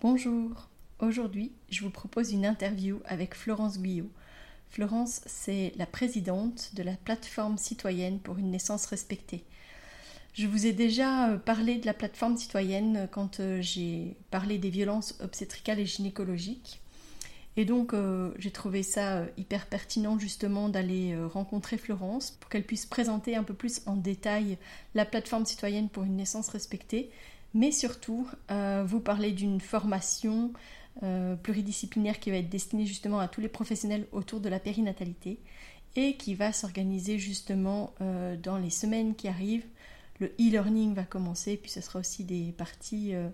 Bonjour, aujourd'hui je vous propose une interview avec Florence Guyot. Florence, c'est la présidente de la plateforme citoyenne pour une naissance respectée. Je vous ai déjà euh, parlé de la plateforme citoyenne quand euh, j'ai parlé des violences obstétricales et gynécologiques. Et donc euh, j'ai trouvé ça hyper pertinent justement d'aller rencontrer Florence pour qu'elle puisse présenter un peu plus en détail la plateforme citoyenne pour une naissance respectée, mais surtout vous parler d'une formation pluridisciplinaire qui va être destinée justement à tous les professionnels autour de la périnatalité et qui va s'organiser justement dans les semaines qui arrivent le e-learning va commencer, puis ce sera aussi des parties euh,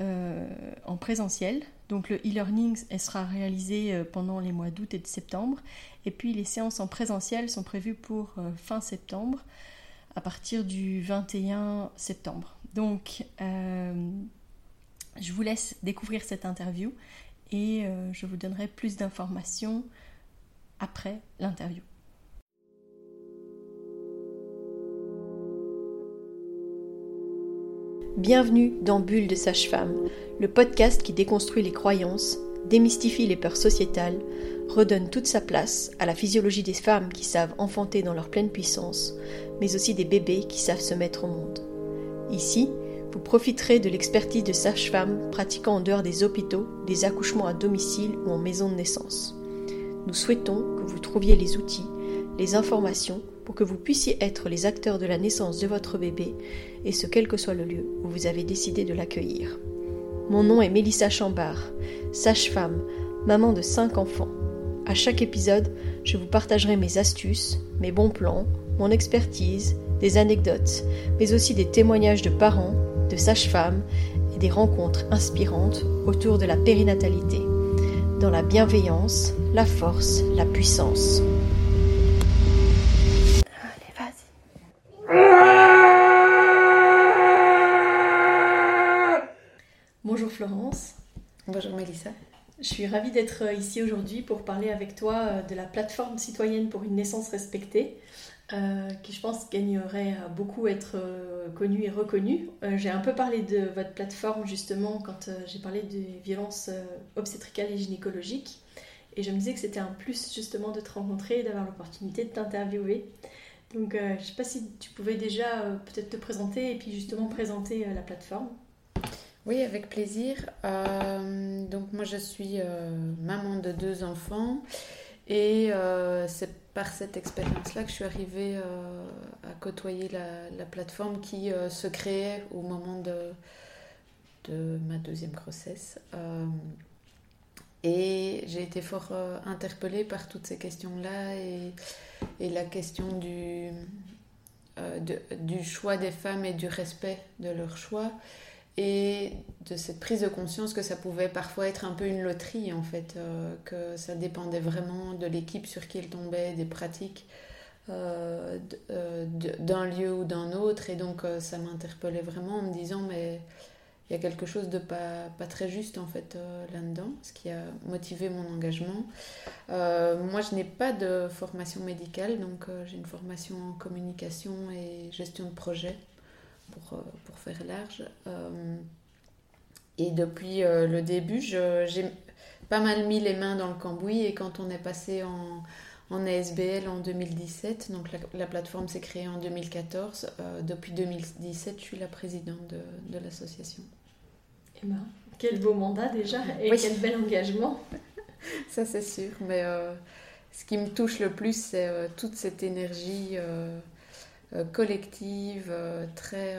euh, en présentiel. Donc le e-learning sera réalisé euh, pendant les mois d'août et de septembre. Et puis les séances en présentiel sont prévues pour fin septembre, à partir du 21 septembre. Donc je vous laisse découvrir cette interview et je vous donnerai plus d'informations après l'interview. Bienvenue dans Bulle de Sage-Femme, le podcast qui déconstruit les croyances, démystifie les peurs sociétales, redonne toute sa place à la physiologie des femmes qui savent enfanter dans leur pleine puissance, mais aussi des bébés qui savent se mettre au monde. Ici, vous profiterez de l'expertise de sages-femmes pratiquant en dehors des hôpitaux, des accouchements à domicile ou en maison de naissance. Nous souhaitons que vous trouviez les outils, les informations pour que vous puissiez être les acteurs de la naissance de votre bébé, et ce quel que soit le lieu où vous avez décidé de l'accueillir. Mon nom est Mélissa Chambard, sage-femme, maman de 5 enfants. À chaque épisode, je vous partagerai mes astuces, mes bons plans, mon expertise, des anecdotes, mais aussi des témoignages de parents, de sages-femmes et des rencontres inspirantes autour de la périnatalité, dans la bienveillance, la force, la puissance. Florence. Bonjour Mélissa. Je suis ravie d'être ici aujourd'hui pour parler avec toi euh, de la plateforme citoyenne pour une naissance respectée, euh, qui je pense gagnerait à beaucoup être connue et reconnue. j'ai un peu parlé de votre plateforme justement quand j'ai parlé des violences obstétricales et gynécologiques, et je me disais que c'était un plus justement de te rencontrer et d'avoir l'opportunité de t'interviewer. Donc je ne sais pas si tu pouvais déjà peut-être te présenter et puis justement présenter la plateforme. Oui, avec plaisir. Euh, donc moi, je suis euh, maman de deux enfants et euh, c'est par cette expérience-là que je suis arrivée à côtoyer la, plateforme qui se créait au moment de, ma deuxième grossesse. et j'ai été fort interpellée par toutes ces questions-là et, la question du choix des femmes et du respect de leur choix et de cette prise de conscience que ça pouvait parfois être un peu une loterie en fait, euh, que ça dépendait vraiment de l'équipe sur qui elle tombait, des pratiques euh, euh, d'un lieu ou d'un autre, et donc ça m'interpellait vraiment en me disant mais il y a quelque chose de pas, pas très juste en fait là-dedans, ce qui a motivé mon engagement. moi je n'ai pas de formation médicale, donc j'ai une formation en communication et gestion de projet pour, euh, pour faire large. Euh, et depuis euh, le début, j'ai pas mal mis les mains dans le cambouis et quand on est passé en, en ASBL en 2017, donc la, plateforme s'est créée en 2014, depuis 2017, je suis la présidente de, de l'association. Eh ben, quel beau mandat déjà et quel bel engagement. Ça c'est sûr, mais ce qui me touche le plus, c'est toute cette énergie euh, collective, euh, très...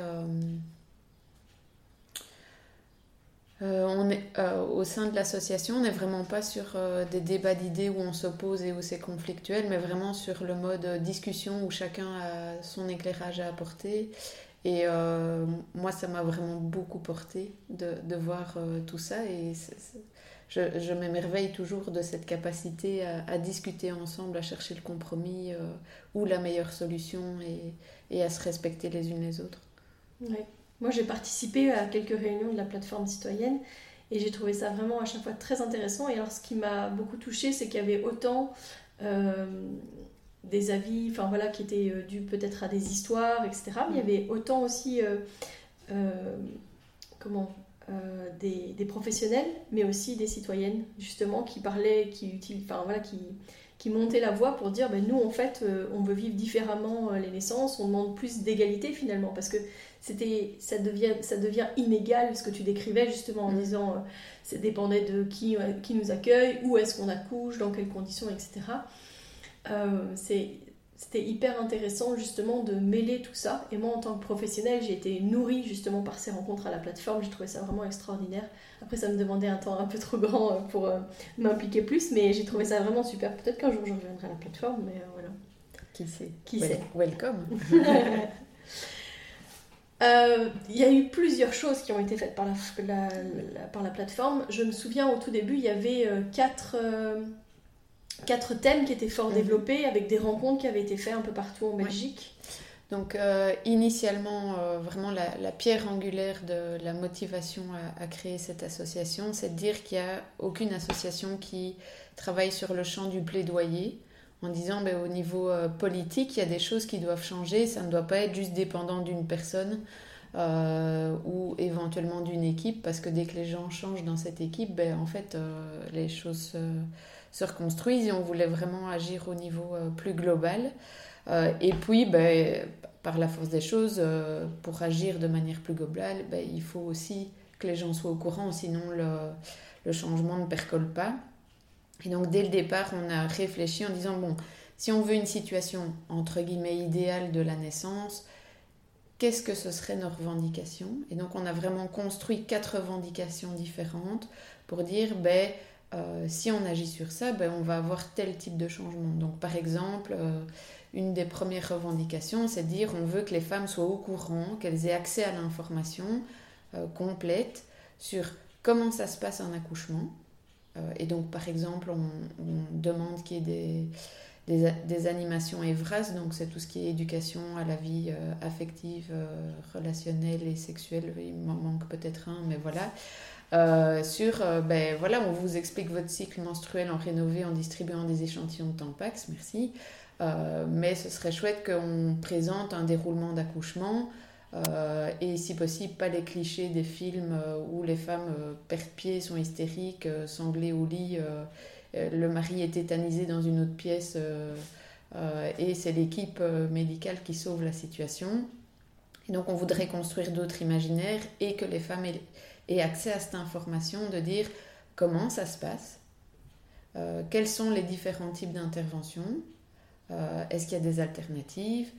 Euh, on est, au sein de l'association, on n'est vraiment pas sur des débats d'idées où on s'oppose et où c'est conflictuel, mais vraiment sur le mode discussion où chacun a son éclairage à apporter. Et moi, ça m'a vraiment beaucoup porté de, voir tout ça. Je, m'émerveille toujours de cette capacité à, discuter ensemble, à chercher le compromis euh, ou la meilleure solution et, à se respecter les unes les autres. Ouais. Moi, j'ai participé à quelques réunions de la plateforme citoyenne et j'ai trouvé ça vraiment à chaque fois très intéressant. Et alors, ce qui m'a beaucoup touché, c'est qu'il y avait autant euh, des avis, enfin voilà, qui étaient euh, dus peut-être à des histoires, etc. Mais il y avait autant aussi, comment des, des, professionnels, mais aussi des citoyennes, justement, qui parlaient, qui, enfin, voilà, qui, qui montaient la voix pour dire ben, nous, en fait, on veut vivre différemment les naissances, on demande plus d'égalité finalement, parce que c'était ça devient ça devient inégal ce que tu décrivais justement en mm. disant euh, ça dépendait de qui euh, qui nous accueille où est-ce qu'on accouche dans quelles conditions etc euh, c'était hyper intéressant justement de mêler tout ça. Et moi en tant que professionnelle j'ai été nourrie justement par ces rencontres à la plateforme. J'ai trouvé ça vraiment extraordinaire. Après ça me demandait un temps un peu trop grand pour m'impliquer plus mais j'ai trouvé ça vraiment super. Peut-être qu'un jour je reviendrai à la plateforme mais voilà. Qui sait? Qui sait? welcome. Euh, il y a eu plusieurs choses qui ont été faites par la, par la plateforme. Je me souviens au tout début, il y avait euh, quatre, euh, quatre thèmes qui étaient fort mhm. développés avec des rencontres qui avaient été faites un peu partout en Belgique. Donc initialement, vraiment la, pierre angulaire de la motivation à, à créer cette association, c'est de dire qu'il n'y a aucune association qui travaille sur le champ du plaidoyer en disant ben, au niveau euh, politique, il y a des choses qui doivent changer, ça ne doit pas être juste dépendant d'une personne euh, ou éventuellement d'une équipe, parce que dès que les gens changent dans cette équipe, ben, en fait, euh, les choses se reconstruisent et on voulait vraiment agir au niveau plus global. et puis, ben, par la force des choses, pour agir de manière plus globale, ben, il faut aussi que les gens soient au courant, sinon le, le changement ne percole pas. Et donc dès le départ, on a réfléchi en disant, bon, si on veut une situation entre guillemets idéale de la naissance, qu'est-ce que ce serait nos revendications? Et donc on a vraiment construit quatre revendications différentes pour dire, ben, euh, si on agit sur ça, ben, on va avoir tel type de changement. Donc par exemple, euh, une des premières revendications, c'est de dire on veut que les femmes soient au courant, qu'elles aient accès à l'information euh, complète sur comment ça se passe en accouchement, et donc, par exemple, on, demande qu'il y ait des, des, animations EVRAS, donc c'est tout ce qui est éducation à la vie affective, relationnelle et sexuelle. Il m'en manque peut-être un, mais voilà. Sur, ben voilà, on vous explique votre cycle menstruel en rénové en distribuant des échantillons de Tampax, merci. mais ce serait chouette qu'on présente un déroulement d'accouchement euh, et si possible, pas les clichés des films euh, où les femmes euh, perdent pied, sont hystériques, sanglées au lit, le mari est tétanisé dans une autre pièce et c'est l'équipe médicale qui sauve la situation. Donc on voudrait construire d'autres imaginaires et que les femmes aient, accès à cette information de dire comment ça se passe, quels sont les différents types d'interventions, est-ce qu'il y a des alternatives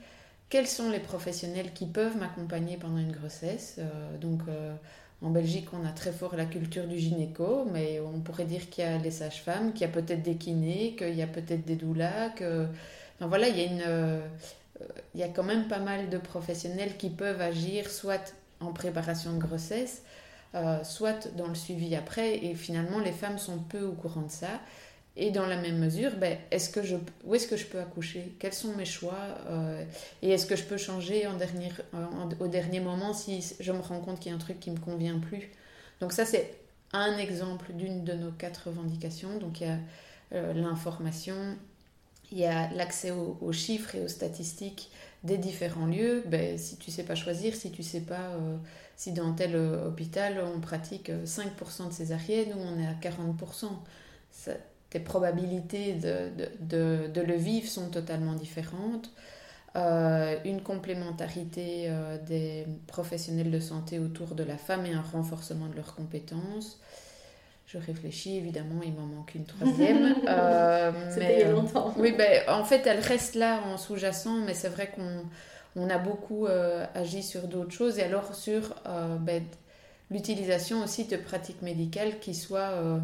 quels sont les professionnels qui peuvent m'accompagner pendant une grossesse. Euh, donc euh, en Belgique, on a très fort la culture du gynéco, mais on pourrait dire qu'il y a les sages-femmes, qu'il y a peut-être des kinés, qu'il y a peut-être des doulas, que... Voilà, il y, a une, euh, il y a quand même pas mal de professionnels qui peuvent agir soit en préparation de grossesse, soit dans le suivi après, et finalement les femmes sont peu au courant de ça. Et dans la même mesure, ben, est-ce que je, où est-ce que je peux accoucher? Quels sont mes choix? Euh, Et est-ce que je peux changer au dernier moment si je me rends compte qu'il y a un truc qui ne me convient plus? Donc ça, c'est un exemple d'une de nos quatre revendications. Donc il y a euh, l'information, il y a l'accès aux, chiffres et aux statistiques des différents lieux. Ben, si tu ne sais pas choisir, si tu sais pas euh, si dans tel hôpital on pratique 5% de césarienne ou on est à 40%. Ça, tes probabilités de, de, le vivre sont totalement différentes. Euh, une complémentarité euh, des professionnels de santé autour de la femme et un renforcement de leurs compétences. Je réfléchis, évidemment, il m'en manque une troisième. euh, C'était il y a longtemps. oui, ben, en fait, elle reste là en sous-jacent, mais c'est vrai qu'on on a beaucoup euh, agi sur d'autres choses. Et alors sur ben, l'utilisation aussi de pratiques médicales qui soient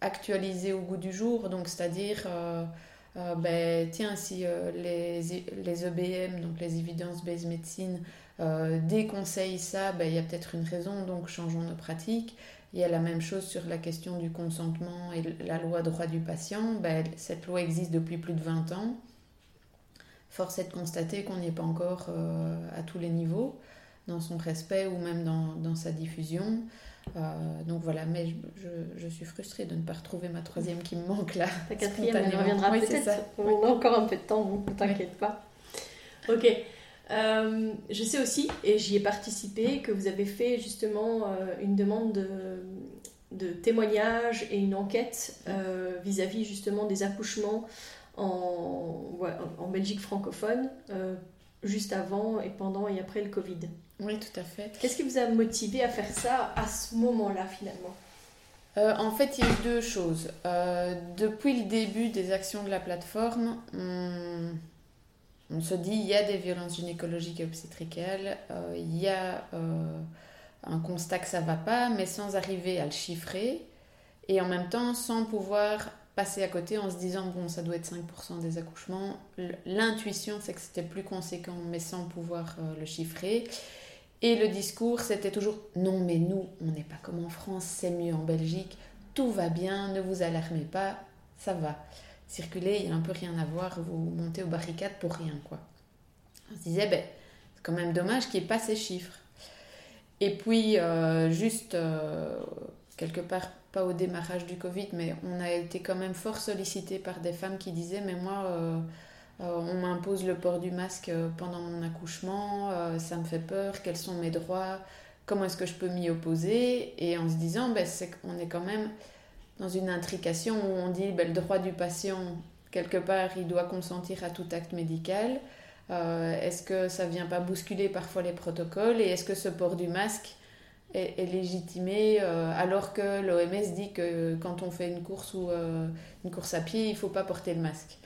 actualisé au goût du jour, donc c'est-à-dire, euh, euh, ben, tiens, si euh, les, les EBM, donc les Evidence-Based Medicine, déconseillent ça, ben, il y a peut-être une raison, donc changeons nos pratiques. Il y a la même chose sur la question du consentement et la loi droit du patient. Ben, cette loi existe depuis plus de 20 ans. Force est de constater qu'on n'y est pas encore à tous les niveaux, dans son respect ou même dans, dans sa diffusion. Euh, donc voilà, mais je, je, suis frustrée de ne pas retrouver ma troisième qui me manque là. Ta quatrième, elle reviendra peut-être. On a encore un peu de temps, ne t'inquiète pas. Ok. Euh, je sais aussi, et j'y ai participé, que vous avez fait justement euh, une demande de, de, témoignage et une enquête euh, vis-à-vis justement des accouchements en, en Belgique francophone, juste avant et pendant et après le Covid. Oui, tout à fait. Qu'est-ce qui vous a motivé à faire ça à ce moment-là finalement? En fait, il y a eu deux choses. depuis le début des actions de la plateforme, on, on se dit il y a des violences gynécologiques et obstétricales, euh, il y a euh, un constat que ça va pas, mais sans arriver à le chiffrer et en même temps sans pouvoir passer à côté en se disant bon ça doit être 5% des accouchements. L'intuition c'est que c'était plus conséquent mais sans pouvoir euh, le chiffrer. Et le discours c'était toujours non mais nous on n'est pas comme en France, c'est mieux en Belgique, tout va bien, ne vous alarmez pas, ça va circuler, il n'y a un peu rien à voir, vous montez aux barricades pour rien, quoi. On se disait, ben, c'est quand même dommage qu'il n'y ait pas ces chiffres. Et puis, euh, juste, euh, quelque part, pas au démarrage du Covid, mais on a été quand même fort sollicité par des femmes qui disaient, mais moi, euh, on m'impose le port du masque pendant mon accouchement, ça me fait peur, quels sont mes droits, comment est-ce que je peux m'y opposer? Et en se disant, ben, c'est qu'on est quand même dans une intrication où on dit ben, le droit du patient, quelque part, il doit consentir à tout acte médical. Euh, est-ce que ça vient pas bousculer parfois les protocoles et est-ce que ce port du masque est, légitimé euh, alors que l'OMS dit que quand on fait une course ou euh, une course à pied, il faut pas porter le masque.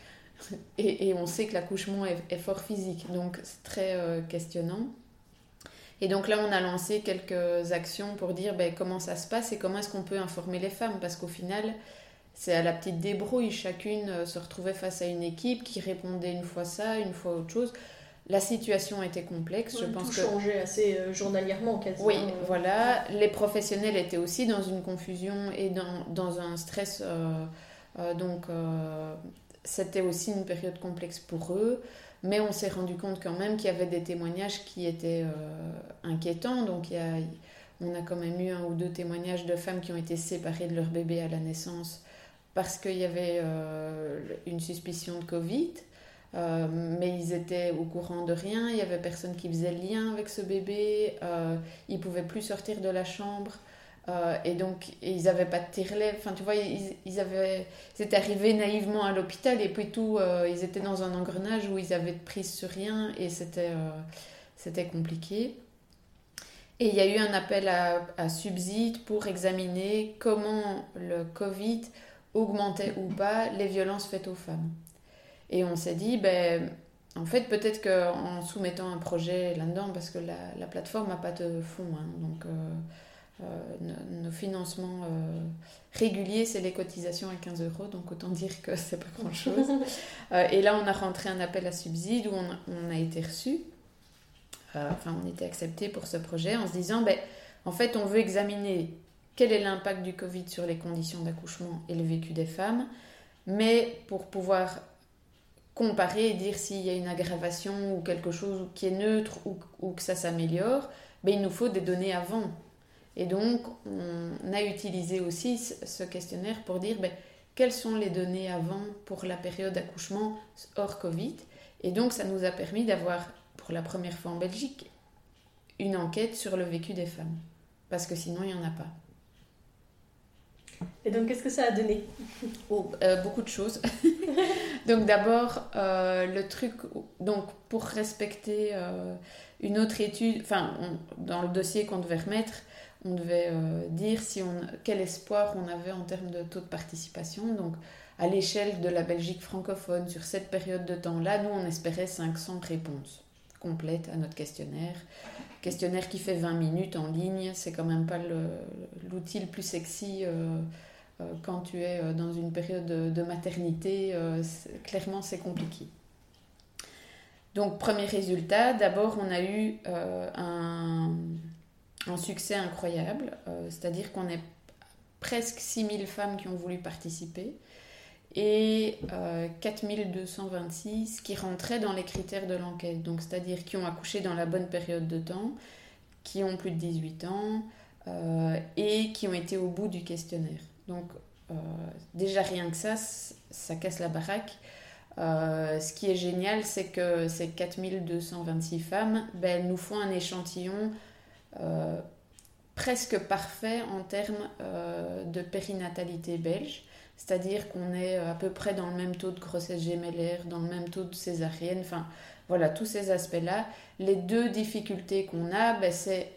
Et, on sait que l'accouchement est, est, fort physique, donc c'est très questionnant. Et donc là, on a lancé quelques actions pour dire ben, comment ça se passe et comment est-ce qu'on peut informer les femmes? Parce qu'au final, c'est à la petite débrouille. Chacune euh, se retrouvait face à une équipe qui répondait une fois ça, une fois autre chose. La situation était complexe. je pense tout que... changeait assez euh, journalièrement quasiment. Oui, voilà. Les professionnels étaient aussi dans une confusion et dans, dans un stress. Euh, donc, c'était aussi une période complexe pour eux. Mais on s'est rendu compte quand même qu'il y avait des témoignages qui étaient euh, inquiétants. Donc il y a, on a quand même eu un ou deux témoignages de femmes qui ont été séparées de leur bébé à la naissance parce qu'il y avait euh, une suspicion de Covid. Euh, mais ils étaient au courant de rien, il y avait personne qui faisait lien avec ce bébé, ils pouvaient plus sortir de la chambre. Euh, et donc, ils n'avaient pas de tire-lèvres. Enfin, tu vois, ils, avaient, ils étaient arrivés naïvement à l'hôpital et puis tout, euh, ils étaient dans un engrenage où ils avaient de prise sur rien et c'était euh, c'était compliqué. Et il y a eu un appel à, à subside pour examiner comment le Covid augmentait ou pas les violences faites aux femmes. Et on s'est dit, ben, en fait, peut-être qu'en soumettant un projet là-dedans, parce que la, la plateforme n'a pas de fonds, hein, donc nos, financements euh, réguliers, c'est les cotisations à 15 euros, donc autant dire que c'est pas grand-chose. Euh, et là, on a rentré un appel à subside où on, a été reçu, enfin, on était accepté pour ce projet en se disant, ben, en fait, on veut examiner quel est l'impact du Covid sur les conditions d'accouchement et le vécu des femmes, mais pour pouvoir comparer et dire s'il y a une aggravation ou quelque chose qui est neutre ou, ou que ça s'améliore, ben, il nous faut des données avant. Et donc, on a utilisé aussi ce questionnaire pour dire ben, quelles sont les données avant pour la période d'accouchement hors Covid. Et donc, ça nous a permis d'avoir, pour la première fois en Belgique, une enquête sur le vécu des femmes. Parce que sinon, il n'y en a pas. Et donc, qu'est-ce que ça a donné? Oh, euh, Beaucoup de choses. donc, d'abord, euh, le truc, donc, pour respecter euh, une autre étude, enfin, dans le dossier qu'on devait remettre, on devait euh, dire quel espoir on avait en termes de taux de participation. Donc, à l'échelle de la Belgique francophone, sur cette période de temps-là, nous, on espérait 500 réponses complètes à notre questionnaire. Questionnaire qui fait 20 minutes en ligne, c'est quand même pas l'outil le, plus sexy euh, euh, quand tu es dans une période de, maternité. clairement, c'est compliqué. Donc, premier résultat, d'abord, on a eu un un succès incroyable, euh, c'est-à-dire qu'on est presque 6000 femmes qui ont voulu participer et euh, 4226 qui rentraient dans les critères de l'enquête, donc c'est-à-dire qui ont accouché dans la bonne période de temps, qui ont plus de 18 ans euh, et qui ont été au bout du questionnaire. Donc euh, déjà rien que ça, ça casse la baraque. ce qui est génial, c'est que ces 4226 femmes, ben, nous font un échantillon presque parfait en termes de périnatalité belge. C'est-à-dire qu'on est à peu près dans le même taux de grossesse gémellaire, dans le même taux de césarienne, enfin voilà, tous ces aspects-là. Les deux difficultés qu'on a, ben, c'est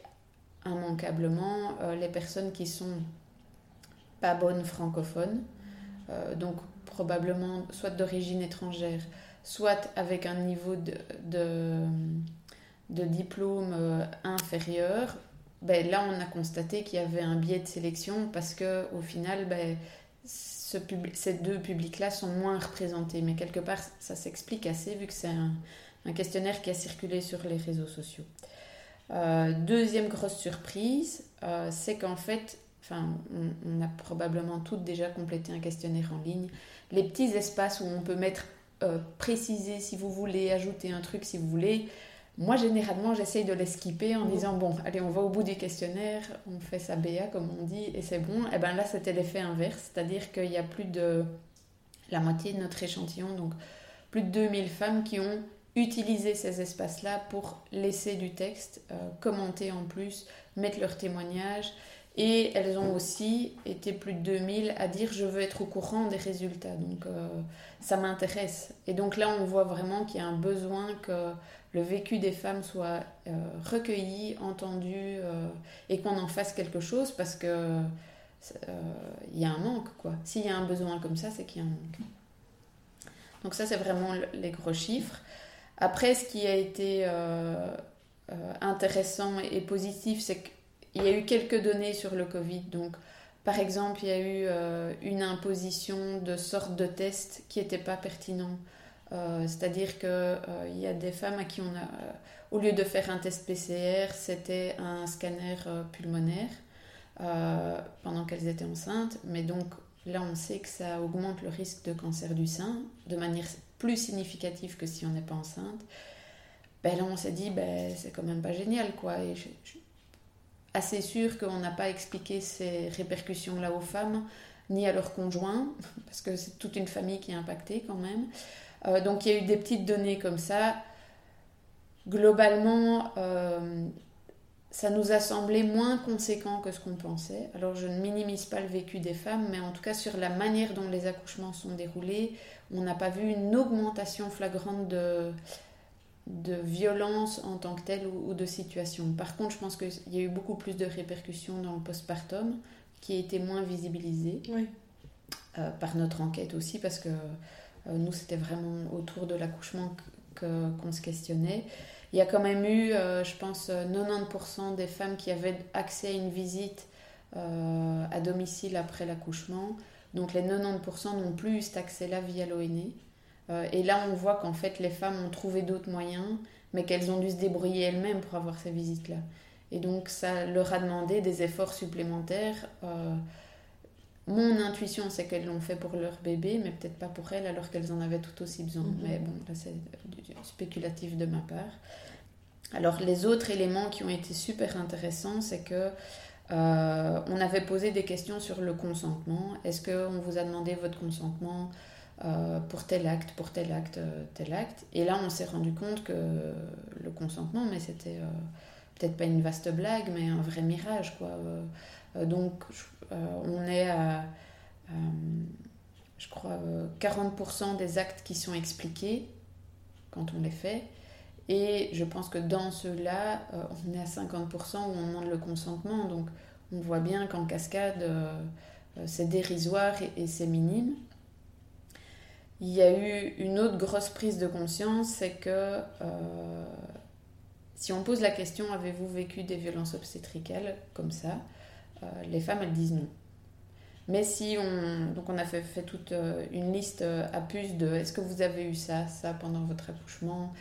immanquablement euh, les personnes qui sont pas bonnes francophones, euh, donc probablement soit d'origine étrangère, soit avec un niveau de, diplôme euh, inférieur. Ben, là, on a constaté qu'il y avait un biais de sélection parce que au final, ben, ces deux publics-là sont moins représentés. Mais quelque part, ça s'explique assez vu que c'est un, questionnaire qui a circulé sur les réseaux sociaux. Euh, deuxième grosse surprise, euh, c'est qu'en fait, on, a probablement toutes déjà complété un questionnaire en ligne. Les petits espaces où on peut mettre préciser si vous voulez, ajouter un truc si vous voulez, moi, généralement, j'essaye de les skipper en disant bon, allez, on va au bout du questionnaire, on fait sa BA comme on dit, et c'est bon. Et eh bien là, c'était l'effet inverse, c'est-à-dire qu'il y a plus de la moitié de notre échantillon, donc plus de 2000 femmes qui ont utilisé ces espaces-là pour laisser du texte, euh, commenter en plus, mettre leur témoignage. Et elles ont aussi été plus de 2000 à dire je veux être au courant des résultats. Donc euh, ça m'intéresse. Et donc là, on voit vraiment qu'il y a un besoin que le vécu des femmes soit euh, recueilli, entendu euh, et qu'on en fasse quelque chose parce que euh, il y a un manque quoi. S'il y a un besoin comme ça, c'est qu'il y a un manque. Donc ça c'est vraiment les gros chiffres. Après, ce qui a été intéressant et positif, c'est qu'il y a eu quelques données sur le Covid. Donc par exemple, il y a eu une imposition de sortes de tests qui n'étaient pas pertinents. Euh, c'est-à-dire qu'il euh, y a des femmes à qui on a, euh, au lieu de faire un test PCR, c'était un scanner pulmonaire pendant qu'elles étaient enceintes. Mais donc là, on sait que ça augmente le risque de cancer du sein de manière plus significative que si on n'est pas enceinte. Ben là, on s'est dit, ben, c'est quand même pas génial, quoi. Je, assez sûre qu'on n'a pas expliqué ces répercussions-là aux femmes, ni à leurs conjoints, parce que c'est toute une famille qui est impactée quand même. Euh, donc il y a eu des petites données comme ça. Globalement, euh, ça nous a semblé moins conséquent que ce qu'on pensait. Alors je ne minimise pas le vécu des femmes, mais en tout cas sur la manière dont les accouchements sont déroulés, on n'a pas vu une augmentation flagrante de, de violence en tant que telle ou, de situation. Par contre, je pense qu'il y a eu beaucoup plus de répercussions dans le postpartum qui a été moins visibilisé euh, par notre enquête aussi, parce que nous, c'était vraiment autour de l'accouchement qu'on se questionnait. Il y a quand même eu, euh, je pense, 90% des femmes qui avaient accès à une visite euh, à domicile après l'accouchement. Donc les 90% n'ont plus eu cet accès-là via l'ONE. et là, on voit qu'en fait, les femmes ont trouvé d'autres moyens, mais qu'elles ont dû se débrouiller elles-mêmes pour avoir ces visites-là. Et donc, ça leur a demandé des efforts supplémentaires. Mon intuition, c'est qu'elles l'ont fait pour leur bébé, mais peut-être pas pour elles, alors qu'elles en avaient tout aussi besoin. Mhm. Mais bon, là, c'est spéculatif de ma part. Alors, les autres éléments qui ont été super intéressants, c'est que euh, on avait posé des questions sur le consentement. Est-ce qu'on vous a demandé votre consentement euh, pour tel acte, pour tel acte, euh, tel acte? Et là, on s'est rendu compte que le consentement, mais c'était peut-être pas une vaste blague, mais un vrai mirage, quoi. Donc, euh, on est à, euh, je crois, 40% euh, des actes qui sont expliqués quand on les fait. Et je pense que dans ceux-là, on est à 50% où on demande le consentement. Donc on voit bien qu'en cascade, c'est dérisoire et, c'est minime. Il y a eu une autre grosse prise de conscience, c'est que si on pose la question avez-vous vécu des violences obstétricales comme ça? euh, les femmes, elles disent non. Mais si on, donc on a fait, fait toute euh, une liste euh, à puce de est-ce que vous avez eu ça, ça pendant votre accouchement?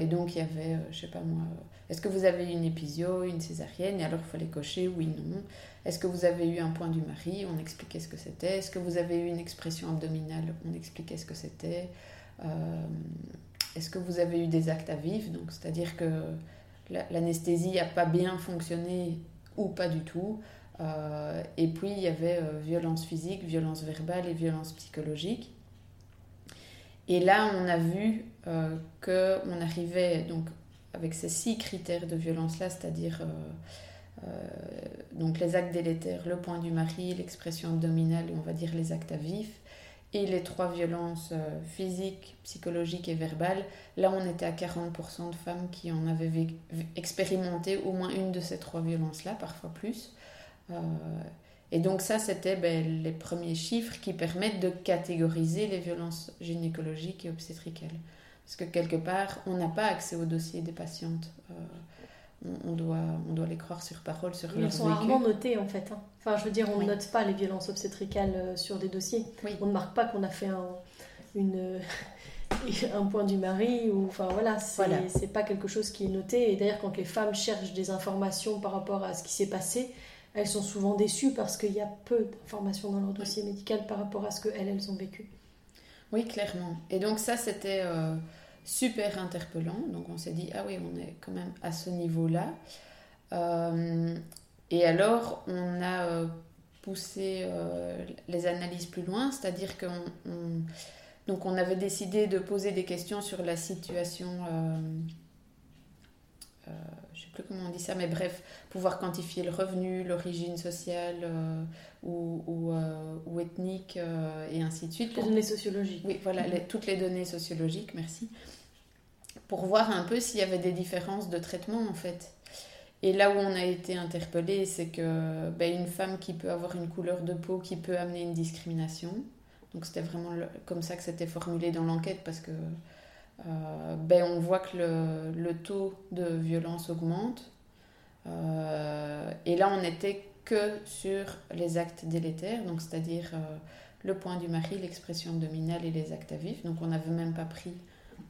Et donc il y avait, je sais pas moi, est-ce que vous avez eu une épisio, une césarienne? Et alors il fallait cocher oui, non. Est-ce que vous avez eu un point du mari? On expliquait ce que c'était. Est-ce que vous avez eu une expression abdominale? On expliquait ce que c'était. Est-ce que vous avez eu des actes à vivre? Donc c'est-à-dire que l'anesthésie n'a pas bien fonctionné ou pas du tout. Euh, et puis il y avait euh, violence physique, violence verbale et violence psychologique. Et là, on a vu euh, qu'on arrivait donc avec ces six critères de violence-là, c'est-à-dire donc les actes délétères, le point du mari, l'expression abdominale et on va dire les actes à vif, et les trois violences physiques, psychologiques et verbales, là on était à 40% de femmes qui en avaient expérimenté au moins une de ces trois violences-là, parfois plus. Et donc ça, c'était ben, les premiers chiffres qui permettent de catégoriser les violences gynécologiques et obstétricales. Parce que quelque part, on n'a pas accès au dossier des patientes. Euh, on, doit, on doit les croire sur parole, sur Ils sont rarement notés en fait. Hein. Enfin, je veux dire, on ne note pas les violences obstétricales euh, sur des dossiers. On ne marque pas qu'on a fait un, une, un point du mari. Ou, enfin voilà, c'est voilà. pas quelque chose qui est noté. Et d'ailleurs, quand les femmes cherchent des informations par rapport à ce qui s'est passé, elles sont souvent déçues parce qu'il y a peu d'informations dans leur dossier médical par rapport à ce qu'elles, elles ont vécu. Oui, clairement. Et donc ça, c'était euh, super interpellant. Donc on s'est dit, ah oui, on est quand même à ce niveau-là. Euh, et alors, on a euh, poussé les analyses plus loin, c'est-à-dire qu'on donc on avait décidé de poser des questions sur la situation plus comment on dit ça, mais bref, pouvoir quantifier le revenu, l'origine sociale euh, ou, ou, euh, ou, ethnique euh, et ainsi de suite. Les données sociologiques. Oui, voilà, toutes les données sociologiques, merci. Pour voir un peu s'il y avait des différences de traitement en fait. Et là où on a été interpellé, c'est que ben, une femme qui peut avoir une couleur de peau qui peut amener une discrimination. Donc c'était vraiment comme ça que c'était formulé dans l'enquête parce que euh, ben on voit que le, le, taux de violence augmente. Euh, et là, on n'était que sur les actes délétères, donc c'est-à-dire euh, le point du mari, l'expression abdominale et les actes à vif. Donc on n'avait même pas pris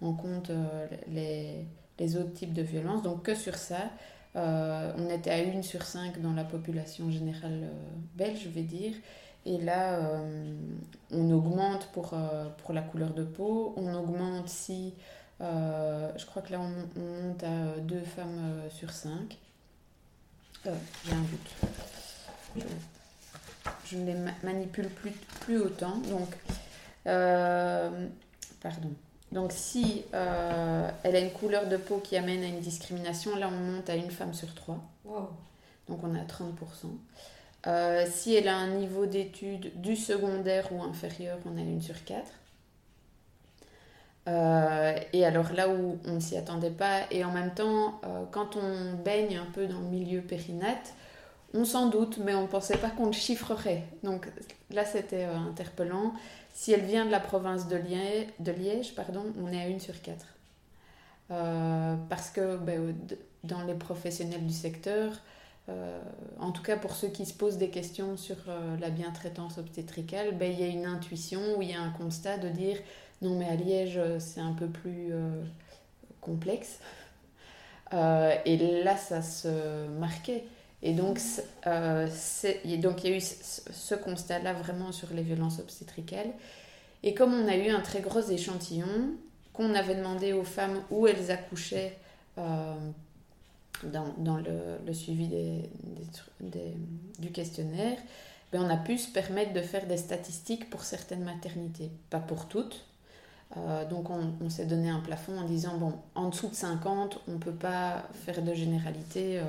en compte les, les, autres types de violences, donc que sur ça. on était à 1 sur 5 dans la population générale belge, je vais dire. Et là, euh, on augmente pour, euh, pour la couleur de peau, on augmente si, euh, je crois que là, on, monte à deux femmes sur cinq. A un but. Je, ne les manipule plus, plus autant. Donc, pardon. Donc, si elle a une couleur de peau qui amène à une discrimination, là, on monte à une femme sur trois. Donc, on est à 30%. Euh, si elle a un niveau d'études du secondaire ou inférieur, on a une sur quatre. Euh, et alors là où on ne s'y attendait pas, et en même temps, euh, quand on baigne un peu dans le milieu périnate, on s'en doute, mais on ne pensait pas qu'on le chiffrerait. Donc là, c'était interpellant. Si elle vient de la province de Liège, pardon, on est à une sur quatre. parce que ben, dans les professionnels du secteur, euh, en tout cas pour ceux qui se posent des questions sur euh, la bientraitance obstétricale, ben, il y a une intuition ou il y a un constat de dire non mais à Liège c'est un peu plus euh, complexe. et là ça se marquait. Et donc il y a eu ce constat-là vraiment sur les violences obstétricales. Et comme on a eu un très gros échantillon, qu'on avait demandé aux femmes où elles accouchaient dans, le, suivi du questionnaire, ben on a pu se permettre de faire des statistiques pour certaines maternités, pas pour toutes. Euh, donc on, on s'est donné un plafond en disant, bon, en dessous de 50, on ne peut pas faire de généralité, euh,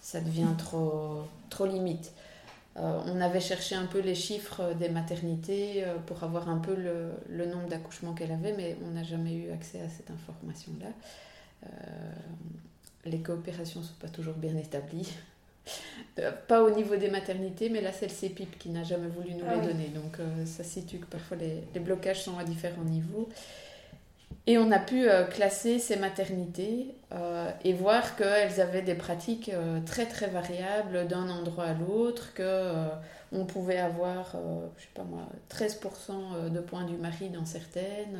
ça devient trop, trop limite. Euh, on avait cherché un peu les chiffres des maternités pour avoir un peu le, le nombre d'accouchements qu'elle avait, mais on n'a jamais eu accès à cette information-là les coopérations ne sont pas toujours bien établies. Euh, pas au niveau des maternités, mais là c'est le CEPIP qui n'a jamais voulu nous ah les donner. Donc euh, ça situe que parfois les, les, blocages sont à différents niveaux. Et on a pu euh, classer ces maternités et voir qu'elles avaient des pratiques très très variables d'un endroit à l'autre, que on pouvait avoir, je sais pas moi, 13% de points du mari dans certaines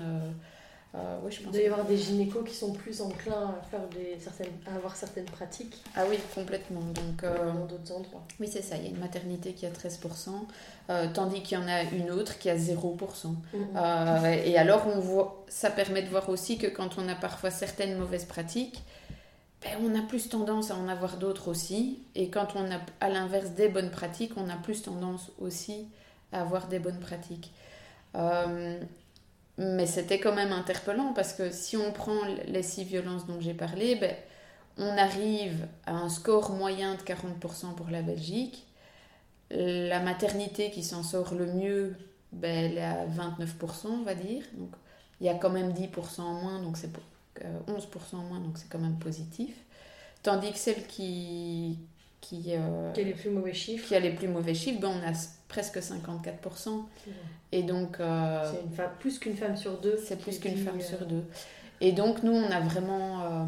euh, oui, je pense Il doit y avoir des gynécos qui sont plus enclins à, faire des, certaines, à avoir certaines pratiques. Ah oui, complètement. Donc, euh, dans d'autres endroits. Oui, c'est ça. Il y a une maternité qui a 13%, euh, tandis qu'il y en a une autre qui a 0%. Mhm. et alors, on voit, ça permet de voir aussi que quand on a parfois certaines mauvaises pratiques, ben, on a plus tendance à en avoir d'autres aussi. Et quand on a, à l'inverse, des bonnes pratiques, on a plus tendance aussi à avoir des bonnes pratiques. Mais c'était quand même interpellant parce que si on prend les six violences dont j'ai parlé, ben, on arrive à un score moyen de 40% pour la Belgique. La maternité qui s'en sort le mieux, ben, elle est à 29%, on va dire. Donc, il y a quand même 10% en moins, donc c'est 11% euh, en moins, donc c'est quand même positif. Tandis que celle qui, qui, euh, qui a les plus mauvais chiffres, qui a les plus mauvais chiffres ben, on a presque 54%. Et donc. Euh, c'est une femme, plus qu'une femme sur deux. C'est plus qu'une femme sur deux. Et donc, nous, on a vraiment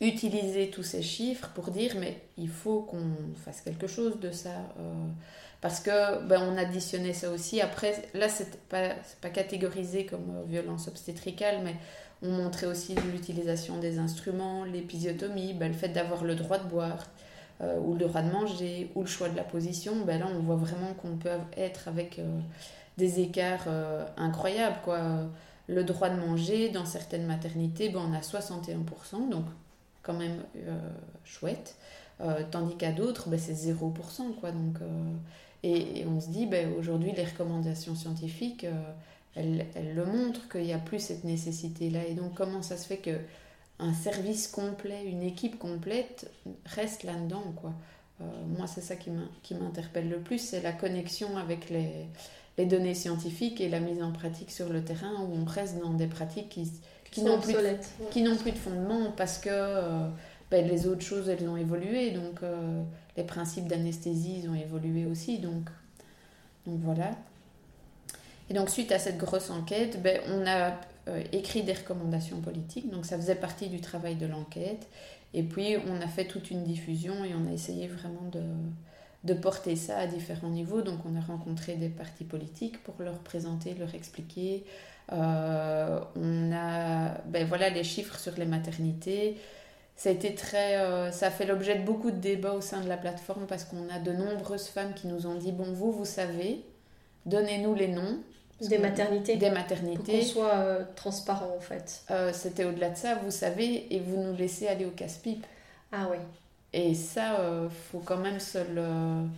utilisé tous ces chiffres pour dire mais il faut qu'on fasse quelque chose de ça. Parce que ben, on additionnait ça aussi. Après, là, c'est pas, pas catégorisé comme euh, violence obstétricale, mais on montrait aussi l'utilisation des instruments, l'épisiotomie, ben, le fait d'avoir le droit de boire, euh, ou le droit de manger, ou le choix de la position. Ben, là, on voit vraiment qu'on peut être avec euh, des écarts incroyables. Quoi. Le droit de manger, dans certaines maternités, ben, on a 61%, donc quand même chouette. tandis qu'à d'autres, ben, c'est 0%. Quoi, donc, et, on se dit, ben, aujourd'hui, les recommandations scientifiques, euh, elles, le montrent qu'il n'y a plus cette nécessité-là. Et donc, comment ça se fait que un service complet, une équipe complète reste là-dedans, quoi. Euh, moi, c'est ça qui m'interpelle le plus, c'est la connexion avec les, les, données scientifiques et la mise en pratique sur le terrain, où on reste dans des pratiques qui, qui n'ont plus, de, plus de fondement parce que euh, ben, les autres choses, elles ont évolué. Donc, les principes d'anesthésie, ils ont évolué aussi. Donc, donc voilà. Et donc suite à cette grosse enquête, ben, on a euh, écrit des recommandations politiques. Donc ça faisait partie du travail de l'enquête. Et puis on a fait toute une diffusion et on a essayé vraiment de, de porter ça à différents niveaux. Donc on a rencontré des partis politiques pour leur présenter, leur expliquer. Euh, on a ben, voilà, les chiffres sur les maternités ça a été très, euh, ça a fait l'objet de beaucoup de débats au sein de la plateforme parce qu'on a de nombreuses femmes qui nous ont dit bon vous vous savez, donnez-nous les noms. Des maternités. Des maternités. Pour qu'on soit euh, transparent en fait. Euh, c'était au-delà de ça, vous savez, et vous nous laissez aller au casse-pipe. Ah oui. Et ça, faut quand même se le,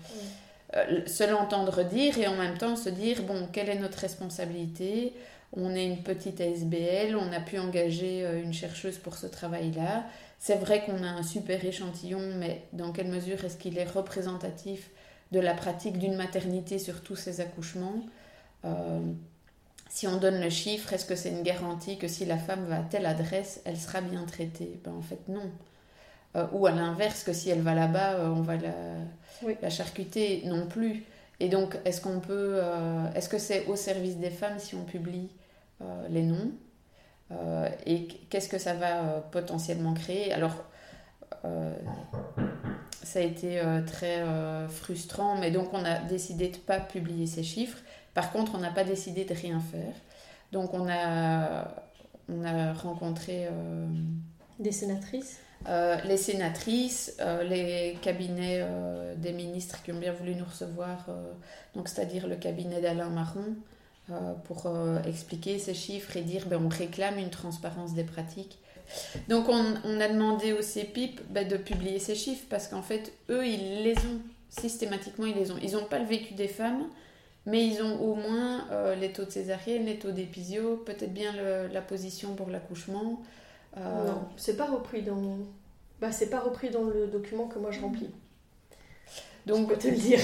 se l'entendre dire et en même temps se dire bon quelle est notre responsabilité? On est une petite ASBL, on a pu engager une chercheuse pour ce travail-là c'est vrai qu'on a un super échantillon, mais dans quelle mesure est-ce qu'il est représentatif de la pratique d'une maternité sur tous ces accouchements? euh, Si on donne le chiffre, est-ce que c'est une garantie que si la femme va à telle adresse, elle sera bien traitée? Ben, En fait, non. Euh, ou à l'inverse, que si elle va là-bas, euh, on va la, la, charcuter non plus. Et donc, est-ce qu'on peut, est-ce que c'est au service des femmes si on publie les noms? Euh, et qu'est-ce que ça va euh, potentiellement créer? Alors, euh, ça a été très frustrant, mais donc on a décidé de ne pas publier ces chiffres. Par contre, on n'a pas décidé de rien faire. Donc on a, on a rencontré... Des sénatrices? les sénatrices, les cabinets des ministres qui ont bien voulu nous recevoir, donc c'est-à-dire le cabinet d'Alain Marron, euh, pour euh, expliquer ces chiffres et dire ben, on réclame une transparence des pratiques. Donc on, on a demandé au CEPIP ben, de publier ces chiffres parce qu'en fait, eux, ils les ont systématiquement, ils les ont. Ils n'ont pas le vécu des femmes, mais ils ont au moins euh, les taux de césarienne, les taux d'épisio, peut-être bien la position pour l'accouchement. Non, c'est pas repris dans... Bah, c'est pas repris dans le document que moi je remplis. Donc, je te le dire.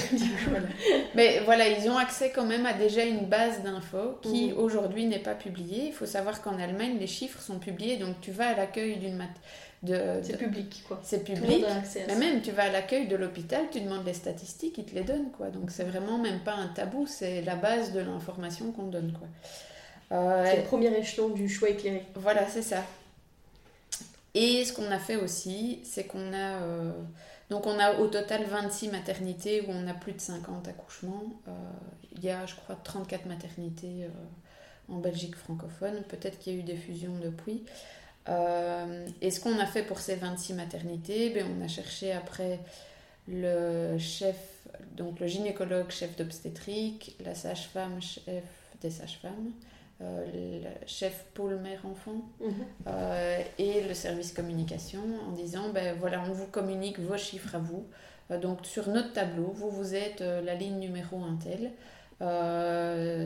Mais voilà, ils ont accès quand même à déjà une base d'infos qui mhm. aujourd'hui n'est pas publiée. Il faut savoir qu'en Allemagne, les chiffres sont publiés. Donc, tu vas à l'accueil d'une mat... C'est public, quoi. C'est public. Mais même, tu vas à l'accueil de l'hôpital, tu demandes les statistiques, ils te les donnent, quoi. Donc, c'est vraiment même pas un tabou, c'est la base de l'information qu'on donne, quoi. Euh, c'est le premier échelon du choix éclairé. Voilà, c'est ça. Et ce qu'on a fait aussi, c'est qu'on a... Euh, donc on a au total 26 maternités où on a plus de 50 accouchements. Euh, il y a, je crois, 34 maternités en Belgique francophone. Peut-être qu'il y a eu des fusions depuis. Euh, et ce qu'on a fait pour ces 26 maternités, ben, on a cherché après le chef, donc le gynécologue chef d'obstétrique, la sage-femme chef des sages-femmes, euh, le chef pôle mère-enfant mhm. euh, et le service communication en disant ben voilà, on vous communique vos chiffres à vous. Euh, donc sur notre tableau, vous, vous êtes la ligne numéro 1 tel.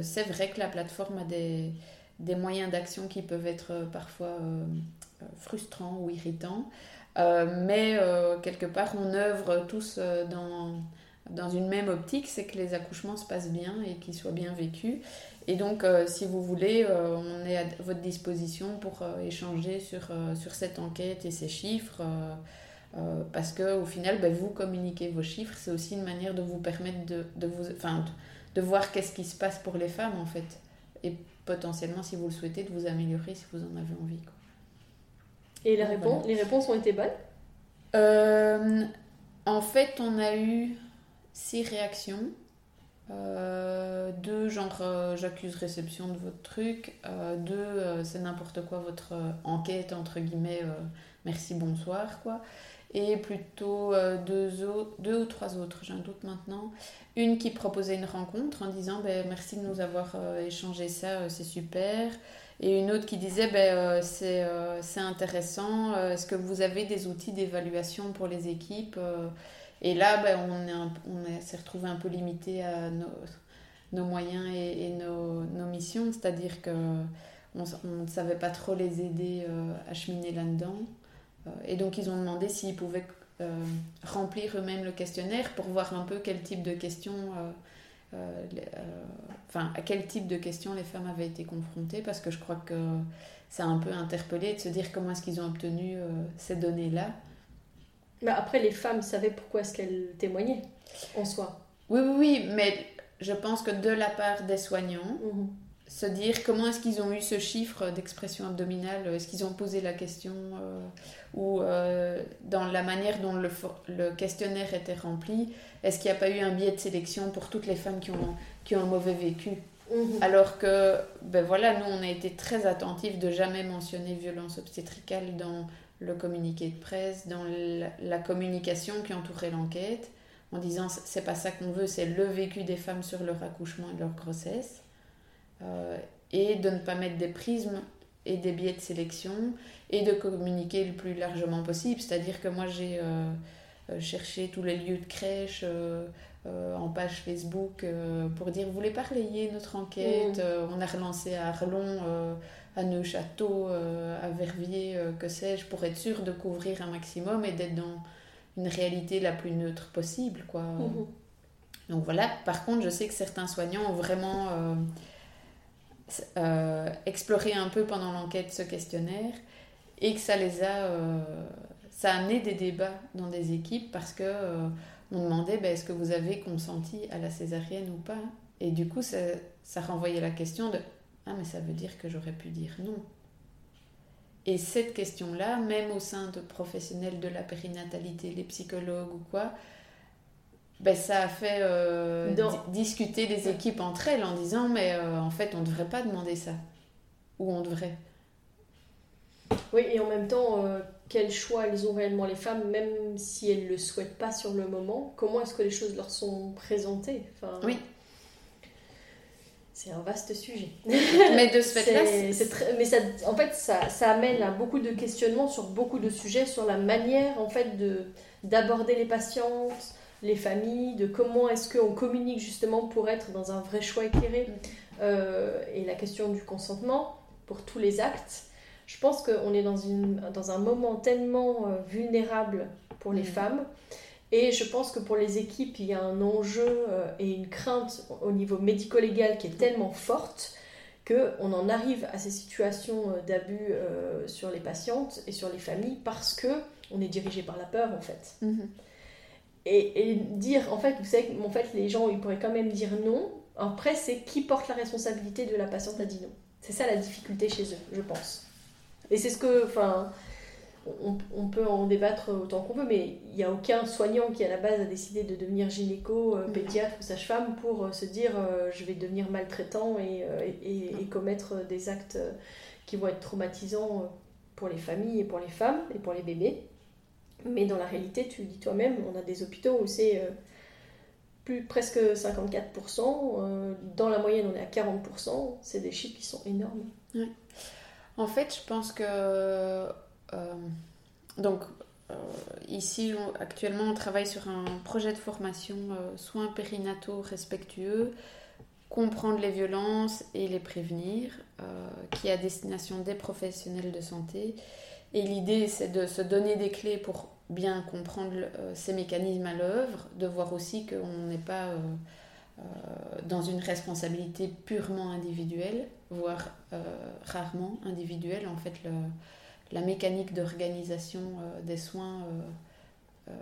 c'est vrai que la plateforme a des, des moyens d'action qui peuvent être parfois frustrants ou irritants. mais quelque part, on œuvre tous dans, dans une même optique, c'est que les accouchements se passent bien et qu'ils soient bien vécus. Et donc, si vous voulez, on est à votre disposition pour échanger sur, sur cette enquête et ces chiffres. Euh, parce que au final, ben, vous communiquez vos chiffres, c'est aussi une manière de vous permettre de, de vous, enfin, de voir qu'est-ce qui se passe pour les femmes en fait, potentiellement, si vous le souhaitez, de vous améliorer si vous en avez envie. Quoi. Et les, réponses, les réponses ont été bonnes? Euh, En fait, on a eu six réactions. Euh, deux, genre j'accuse réception de votre truc. deux, c'est n'importe quoi votre enquête, entre guillemets, merci, bonsoir, quoi et plutôt euh, deux, deux ou trois autres, j'ai un doute maintenant. Une qui proposait une rencontre en disant ben, merci de nous avoir euh, échangé ça, euh, c'est super. Et une autre qui disait ben, c'est intéressant, est-ce que vous avez des outils d'évaluation pour les équipes Et là, ben, on, est on s'est retrouvé un peu limité à nos, moyens et, nos, nos, missions, c'est-à-dire que on ne savait pas trop les aider à cheminer là-dedans. Euh, et donc ils ont demandé s'ils pouvaient euh, remplir eux-mêmes le questionnaire pour voir un peu quel type de questions, euh, enfin à quel type de questions les femmes avaient été confrontées, parce que je crois que ça a un peu interpellé de se dire comment est-ce qu'ils ont obtenu ces données-là. Mais après, les femmes savaient pourquoi est-ce qu'elles témoignaient en soi. Oui, oui, oui, mais je pense que de la part des soignants, mhm se dire comment est-ce qu'ils ont eu ce chiffre d'expression abdominale, est-ce qu'ils ont posé la question euh, ou euh, dans la manière dont le, le questionnaire était rempli, est-ce qu'il n'y a pas eu un biais de sélection pour toutes les femmes qui ont, qui ont un mauvais vécu? Mhm. Alors que, ben voilà, nous on a été très attentifs de jamais mentionner violence obstétricale dans le communiqué de presse, dans la, la communication qui entourait l'enquête, en disant c'est pas ça qu'on veut, c'est le vécu des femmes sur leur accouchement et leur grossesse. Euh, et de ne pas mettre des prismes et des biais de sélection et de communiquer le plus largement possible. C'est-à-dire que moi j'ai euh, euh, cherché tous les lieux de crèche en page Facebook pour dire vous voulez pas relayer notre enquête? Mmh. On a relancé à Arlon, à Neuchâteau, à Verviers, que sais-je, pour être sûr de couvrir un maximum et d'être dans une réalité la plus neutre possible. Quoi. Mmh. Donc voilà, par contre je sais que certains soignants ont vraiment euh, explorer un peu pendant l'enquête ce questionnaire et que ça les a euh, ça a amené des débats dans des équipes parce que euh, on demandait ben, est-ce que vous avez consenti à la césarienne ou pas? Et du coup ça, ça renvoyait la question de ah mais ça veut dire que j'aurais pu dire non. Et cette question là même au sein de professionnels de la périnatalité les psychologues ou quoi ben, ça a fait euh, discuter des équipes entre elles en disant mais euh, en fait on ne devrait pas demander ça ou on devrait. Oui et en même temps euh, quel choix elles ont réellement les femmes même si elles ne le souhaitent pas sur le moment comment est-ce que les choses leur sont présentées? Enfin, Oui. C'est un vaste sujet. mais de ce fait-là, mais ça, en fait ça, ça amène à beaucoup de questionnements sur beaucoup de sujets sur la manière en fait de d'aborder les patientes les familles, de comment est-ce qu'on communique justement pour être dans un vrai choix éclairé, euh, et la question du consentement pour tous les actes. Je pense qu'on est dans, une, dans un moment tellement euh, vulnérable pour les mm. femmes. Et je pense que pour les équipes, il y a un enjeu euh, et une crainte au niveau médico-légal qui est tellement forte qu'on en arrive à ces situations d'abus sur les patientes et sur les familles parce que on est dirigé par la peur en fait. Mm-hmm et, dire, en fait, vous savez, en fait, les gens, ils pourraient quand même dire non. Après, c'est qui porte la responsabilité de la patiente a dit non. C'est ça la difficulté chez eux, je pense. Et c'est ce que, enfin, on, peut en débattre autant qu'on veut, mais il n'y a aucun soignant qui à la base a décidé de devenir gynéco, euh, pédiatre ou sage-femme pour euh, se dire euh, je vais devenir maltraitant et, et, commettre des actes qui vont être traumatisants pour les familles et pour les femmes et pour les bébés. Mais dans la réalité, tu dis toi-même, on a des hôpitaux où c'est euh, plus presque 54%. Euh, dans la moyenne, on est à 40%. C'est des chiffres qui sont énormes. En fait, je pense que. Euh, donc, ici, actuellement, on travaille sur un projet de formation soins périnataux respectueux comprendre les violences et les prévenir, qui est à destination des professionnels de santé. Et l'idée, c'est de se donner des clés pour bien comprendre ces mécanismes à l'œuvre, de voir aussi qu'on n'est pas dans une responsabilité purement individuelle, voire rarement individuelle. En fait, la mécanique d'organisation euh, des soins euh, euh,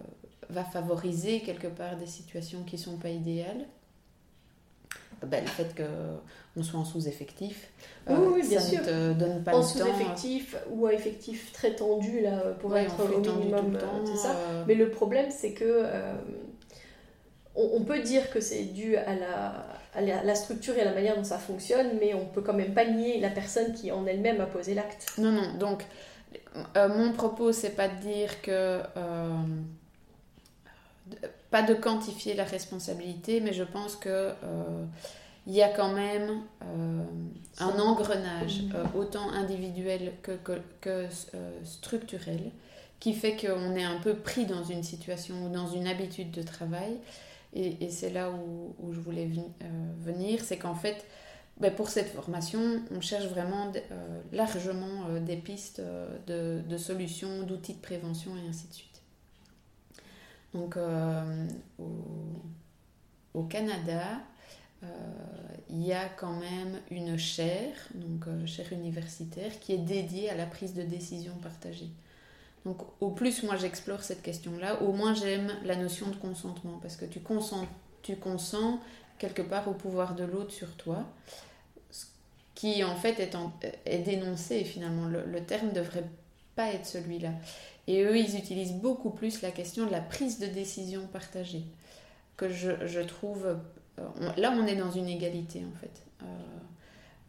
va favoriser quelque part des situations qui ne sont pas idéales. Ben, le fait qu'on soit en sous-effectif, oui, bien ça ne te donne pas en sous-effectif ou à effectif très tendu là, pour être au minimum. c'est ça. Mais le problème, c'est que on, peut dire que c'est dû à la, à la, structure et à la manière dont ça fonctionne, mais on peut quand même pas nier la personne qui en elle-même a posé l'acte. Non, non. Donc euh, mon propos, c'est pas de dire que. Euh, pas de quantifier la responsabilité, mais je pense que. Euh, il y a quand même un engrenage, autant individuel que, que, structurel, qui fait qu'on est un peu pris dans une situation ou dans une habitude de travail. Et, c'est là où, où, je voulais venir, c'est qu'en fait, ben, pour cette formation, on cherche vraiment euh, largement euh, des pistes euh, de, solutions, d'outils de prévention et ainsi de suite. Donc au, Canada, il y a quand même une chaire, donc chaire universitaire, qui est dédiée à la prise de décision partagée. Donc au plus moi j'explore cette question-là, au moins j'aime la notion de consentement, parce que tu consens, tu quelque part au pouvoir de l'autre sur toi qui en fait est, dénoncé finalement. Le, le terme devrait pas être celui-là. Et eux, ils utilisent beaucoup plus la question de la prise de décision partagée, que je, je trouve... Euh, là, on est dans une égalité en fait. Euh,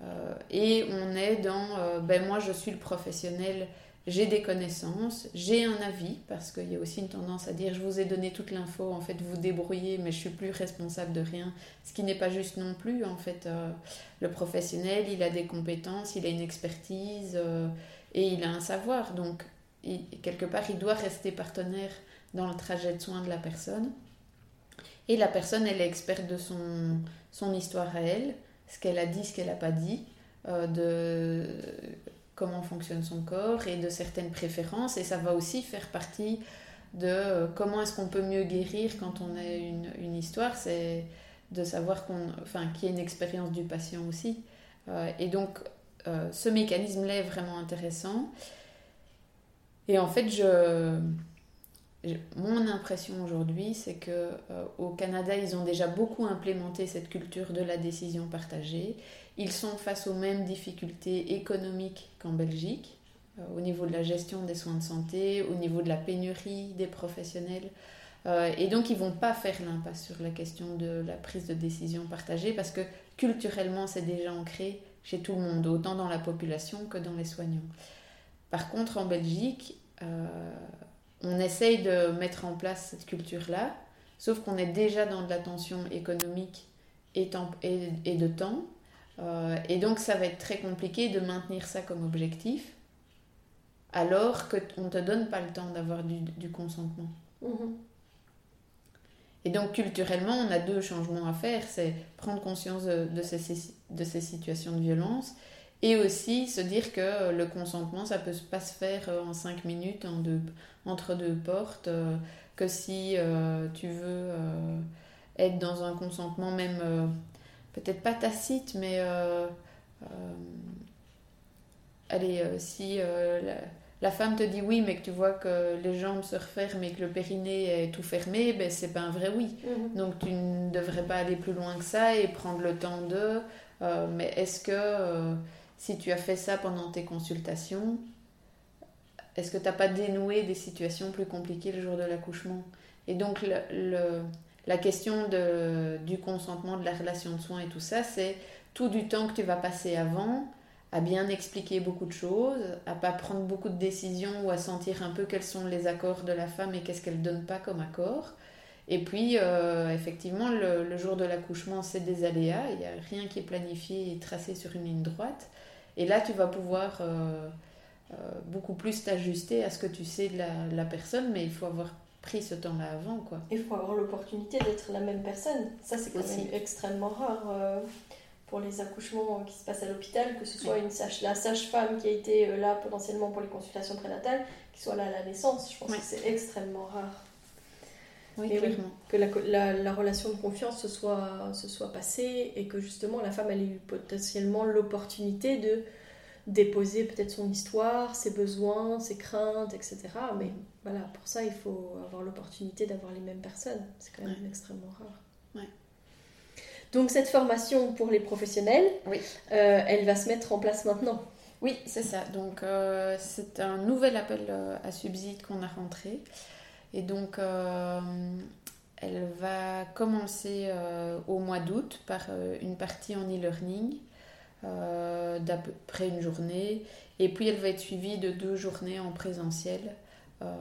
euh, et on est dans, ben moi je suis le professionnel j'ai des connaissances, j'ai un avis, parce qu'il y a aussi une tendance à dire je vous ai donné toute l'info, en fait vous débrouillez, mais je suis plus responsable de rien, ce qui n'est pas juste non plus. En fait, le professionnel, il a des compétences, il a une expertise et il a un savoir. Donc, quelque part, il doit rester partenaire dans le trajet de soins de la personne. Et la personne, elle est experte de son, son histoire à elle, ce qu'elle a dit, ce qu'elle n'a pas dit, euh, de comment fonctionne son corps et de certaines préférences. Et ça va aussi faire partie de euh, comment est-ce qu'on peut mieux guérir quand on a une, une histoire. C'est de savoir qu'on, enfin, qu'il y a une expérience du patient aussi. Euh, et donc, euh, ce mécanisme-là est vraiment intéressant. Et en fait, je, mon impression aujourd'hui, c'est que au Canada, ils ont déjà beaucoup implémenté cette culture de la décision partagée ils sont face aux mêmes difficultés économiques qu'en Belgique, euh, au niveau de la gestion des soins de santé, au niveau de la pénurie des professionnels. Euh, et donc, ils vont pas faire l'impasse sur la question de la prise de décision partagée parce que culturellement, c'est déjà ancré chez tout le monde, autant dans la population que dans les soignants. Par contre, en Belgique, euh, on essaye de mettre en place cette culture-là, sauf qu'on est déjà dans de la tension économique et, de temps. Euh, et donc ça va être très compliqué de maintenir ça comme objectif alors qu'on ne te donne pas le temps d'avoir du, consentement. Mhm. Et donc culturellement, on a deux changements à faire. C'est prendre conscience de, ces, de, ces, situations de violence et aussi se dire que le consentement, ça peut pas se faire en cinq minutes entre deux portes, euh, que si euh, tu veux être dans un consentement même peut-être pas tacite, mais euh, euh, allez, euh, si femme te dit oui, mais que tu vois que les jambes se referment et que le périnée est tout fermé, ben c'est pas un vrai oui. Mhm. Donc tu ne devrais pas aller plus loin que ça et prendre le temps de. mais est-ce que si tu as fait ça pendant tes consultations, est-ce que tu n'as pas dénoué des situations plus compliquées le jour de l'accouchement? Et donc le la question de, du consentement, de la relation de soins et tout ça, c'est tout du temps que tu vas passer avant à bien expliquer beaucoup de choses, à pas prendre beaucoup de décisions ou à sentir un peu quels sont les accords de la femme et qu'est-ce qu'elle donne pas comme accord. Et puis, euh, effectivement, le, jour de l'accouchement, c'est des aléas, il n'y a rien qui est planifié et tracé sur une ligne droite. Et là, tu vas pouvoir euh, euh, beaucoup plus t'ajuster à ce que tu sais de la, la personne, mais il faut avoir pris ce temps-là avant. Quoi. Il faut avoir l'opportunité d'être la même personne. Ça, c'est quand même extrêmement rare pour les accouchements qui se passent à l'hôpital, que ce soit une sage, la sage-femme qui a été euh, là potentiellement pour les consultations prénatales, qui soit là à la naissance. Je pense que c'est extrêmement rare. Oui, que la, la, relation de confiance se soit, se soit passée et que justement la femme elle ait eu potentiellement l'opportunité de déposer peut-être son histoire, ses besoins, ses craintes, etc. Mais voilà, pour ça, il faut avoir l'opportunité d'avoir les mêmes personnes. C'est quand même extrêmement rare. Donc cette formation pour les professionnels, oui. Euh, elle va se mettre en place maintenant. Oui, c'est ça. Donc euh, c'est un nouvel appel euh, à subside qu'on a rentré. Et donc elle va commencer au mois d'août par une partie en e-learning d'à peu près une journée. Et puis elle va être suivie de deux journées en présentiel euh,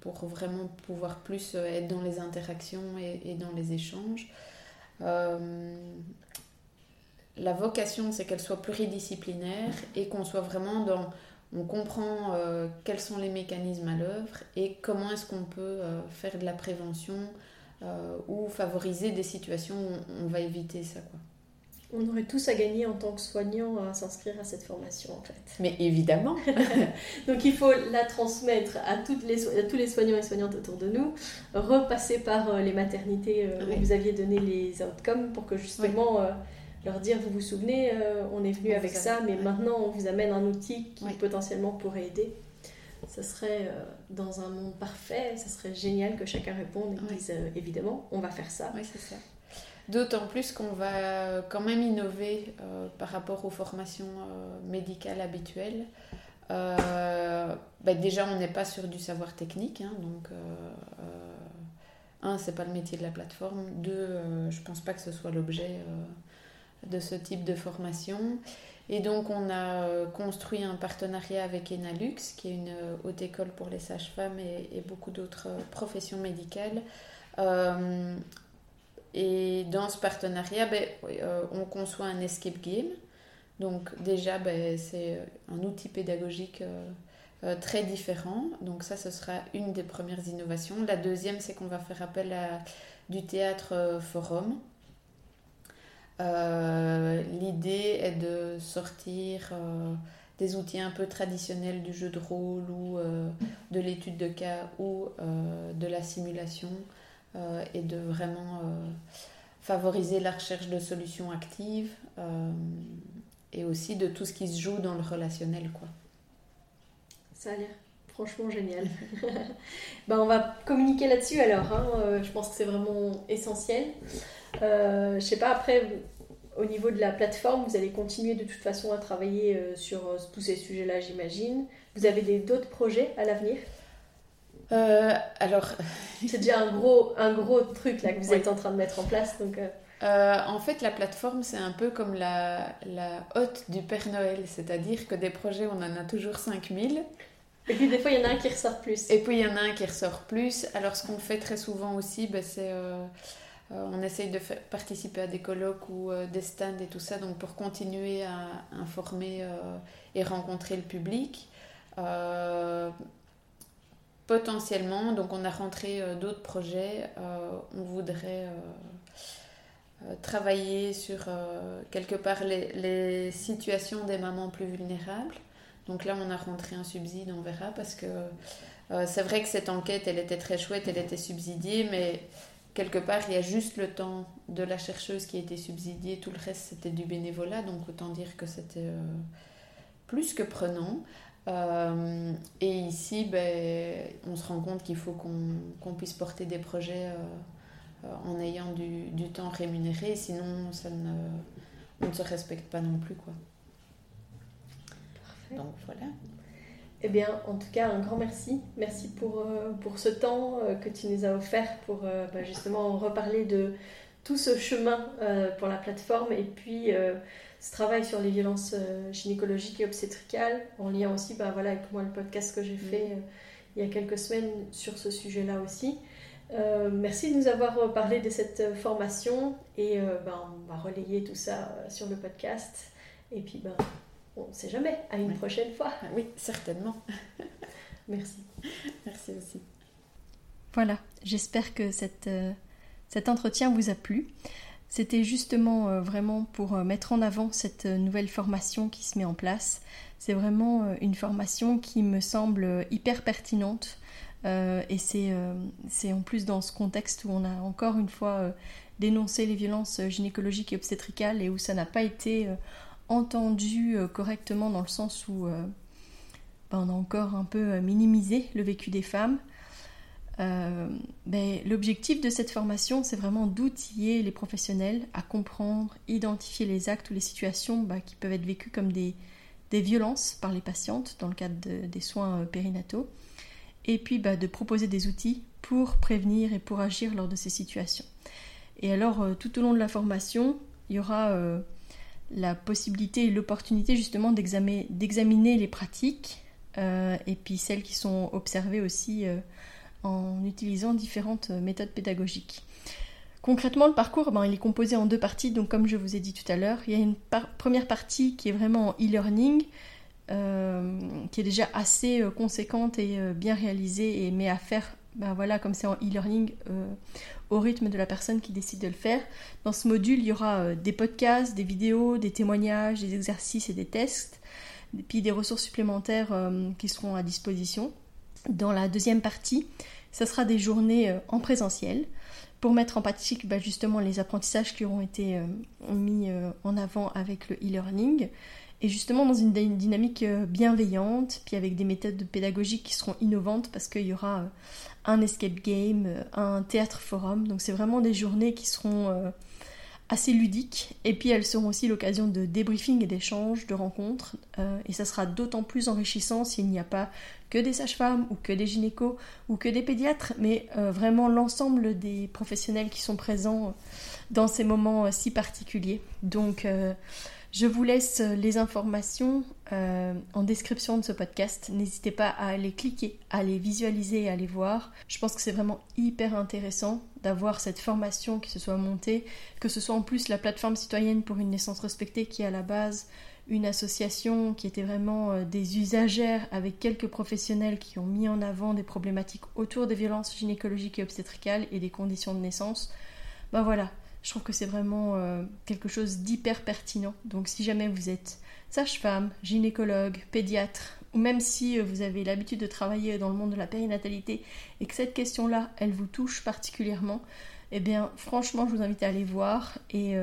pour vraiment pouvoir plus être dans les interactions et, dans les échanges. La vocation, c'est qu'elle soit pluridisciplinaire et qu'on soit vraiment dans... On comprend quels sont les mécanismes à l'œuvre et comment est-ce qu'on peut faire de la prévention ou favoriser des situations où on va éviter ça. Quoi. On aurait tous à gagner en tant que soignant à s'inscrire à cette formation en fait. Mais évidemment Donc il faut la transmettre à, toutes les, tous les soignants et soignantes autour de nous, repasser par euh, les maternités euh, où vous aviez donné les outcomes pour que justement euh, leur dire vous vous souvenez, on est venu avec ça, mais maintenant on vous amène un outil qui potentiellement pourrait aider. Ce serait dans un monde parfait, ce serait génial que chacun réponde et dise évidemment on va faire ça. Oui, c'est ça. D'autant plus qu'on va quand même innover euh, par rapport aux formations euh, médicales habituelles. Euh, bah, déjà, on n'est pas sur du savoir technique, hein, donc un, c'est pas le métier de la plateforme. Deux, je pense pas que ce soit l'objet de ce type de formation. Et donc, on a construit un partenariat avec Enalux, qui est une haute école pour les sages-femmes et, beaucoup d'autres professions médicales, et dans ce partenariat, ben, euh, on conçoit un escape game. Donc déjà, ben, c'est un outil pédagogique euh, euh, très différent. Donc ça, ce sera une des premières innovations. La deuxième, c'est qu'on va faire appel à du théâtre forum. L'idée est de sortir des outils un peu traditionnels du jeu de rôle ou de l'étude de cas ou de la simulation euh, et de vraiment euh, favoriser la recherche de solutions actives euh, et aussi de tout ce qui se joue dans le relationnel. Quoi. Ça a l'air franchement génial. ben, on va communiquer là-dessus alors. Hein. je pense que c'est vraiment essentiel. Euh, je sais pas, après, au niveau de la plateforme, vous allez continuer de toute façon à travailler sur tous ces sujets-là, j'imagine. Vous avez d'autres projets à l'avenir? Euh, alors. C'est déjà un gros, un gros truc là que vous êtes en train de mettre en place. Donc, euh. Euh, en fait, la plateforme, c'est un peu comme la, la hôte du Père Noël, c'est-à-dire que des projets, on en a toujours 5000. Et puis des fois, il y en a un qui ressort plus. Et puis il y en a un qui ressort plus. Alors, ce qu'on fait très souvent aussi, ben, c'est. on essaye de faire, participer à des colloques ou des stands et tout ça, donc pour continuer à informer et rencontrer le public potentiellement, donc on a rentré euh, d'autres projets, euh, on voudrait euh, travailler sur quelque part les, situations des mamans plus vulnérables. Donc là, on a rentré un subside, on verra, parce que c'est vrai que cette enquête, elle était très chouette, elle était subsidiée, mais quelque part, il y a juste le temps de la chercheuse qui a été subsidié, tout le reste, c'était du bénévolat, donc autant dire que c'était plus que prenant. Euh, et ici, ben, on se rend compte qu'il faut qu'on puisse porter des projets euh, euh, en ayant du, du, temps rémunéré, sinon ça ne, on ne se respecte pas non plus. Quoi. Parfait. Donc voilà. Eh bien, en tout cas, un grand merci. Merci pour, pour ce temps que tu nous as offert pour ben, justement reparler de tout ce chemin pour la plateforme et puis ce travail sur les violences euh, gynécologiques et obstétricales, en lien aussi bah, voilà, avec moi le podcast que j'ai fait mm. euh, il y a quelques semaines sur ce sujet-là aussi. Euh, merci de nous avoir parlé de cette formation et bah, on va relayer tout ça sur le podcast. Et puis, ben, on ne sait jamais, à une prochaine fois. Oui, certainement. merci. Merci aussi. Voilà, j'espère que cette, euh, cet entretien vous a plu. C'était justement euh, vraiment pour euh, mettre en avant cette nouvelle formation qui se met en place. C'est vraiment une formation qui me semble hyper pertinente et c'est en plus dans ce contexte où on a encore une fois dénoncé les violences gynécologiques et obstétricales et où ça n'a pas été entendu correctement dans le sens où ben, on a encore un peu minimisé le vécu des femmes. Euh, ben, l'objectif de cette formation, c'est vraiment d'outiller les professionnels à comprendre, identifier les actes ou les situations ben, qui peuvent être vécues comme des, violences par les patientes dans le cadre des soins euh, périnataux, et puis ben, de proposer des outils pour prévenir et pour agir lors de ces situations. Et alors, euh, tout au long de la formation, il y aura la possibilité et l'opportunité justement d'examiner les pratiques et puis celles qui sont observées aussi en utilisant différentes euh, méthodes pédagogiques. Concrètement, le parcours, ben, il est composé en deux parties. Donc, comme je vous ai dit tout à l'heure, il y a une première partie qui est vraiment en e-learning, euh, qui est déjà assez euh, conséquente et bien réalisée et met à faire, ben, voilà, comme c'est en e-learning, au rythme de la personne qui décide de le faire. Dans ce module, il y aura des podcasts, des vidéos, des témoignages, des exercices et des tests, et puis des ressources supplémentaires qui seront à disposition. Dans la deuxième partie, ce sera des journées euh, en présentiel. Pour mettre en pratique bah, justement les apprentissages qui auront été euh, mis euh, en avant avec le e-learning. Et justement dans une dynamique bienveillante, puis avec des méthodes pédagogiques qui seront innovantes parce qu'il y aura un escape game, un théâtre forum, donc c'est vraiment des journées qui seront assez ludiques et puis elles seront aussi l'occasion de débriefing et d'échanges, de rencontres et ça sera d'autant plus enrichissant s'il n'y a pas que des sages-femmes ou que des gynécos ou que des pédiatres, mais euh, vraiment l'ensemble des professionnels qui sont présents dans ces moments euh, si particuliers. Donc euh, je vous laisse les informations en description de ce podcast. N'hésitez pas à aller cliquer, à les visualiser et à les voir. Je pense que c'est vraiment hyper intéressant d'avoir cette formation qui se soit montée, que ce soit en plus la plateforme citoyenne pour une naissance respectée qui est à la base une association qui était vraiment euh, des usagères avec quelques professionnels qui ont mis en avant des problématiques autour des violences gynécologiques et obstétricales et des conditions de naissance. Ben voilà, je trouve que c'est vraiment euh, quelque chose d'hyper pertinent. Donc si jamais vous êtes sage-femme, gynécologue, pédiatre, ou même si euh, vous avez l'habitude de travailler dans le monde de la périnatalité et que cette question-là, elle vous touche particulièrement, eh bien franchement, je vous invite à aller voir et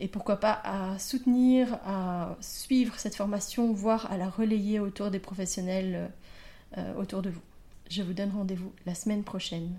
et pourquoi pas à soutenir, à suivre cette formation, voire à la relayer autour des professionnels euh, autour de vous. Je vous donne rendez-vous la semaine prochaine.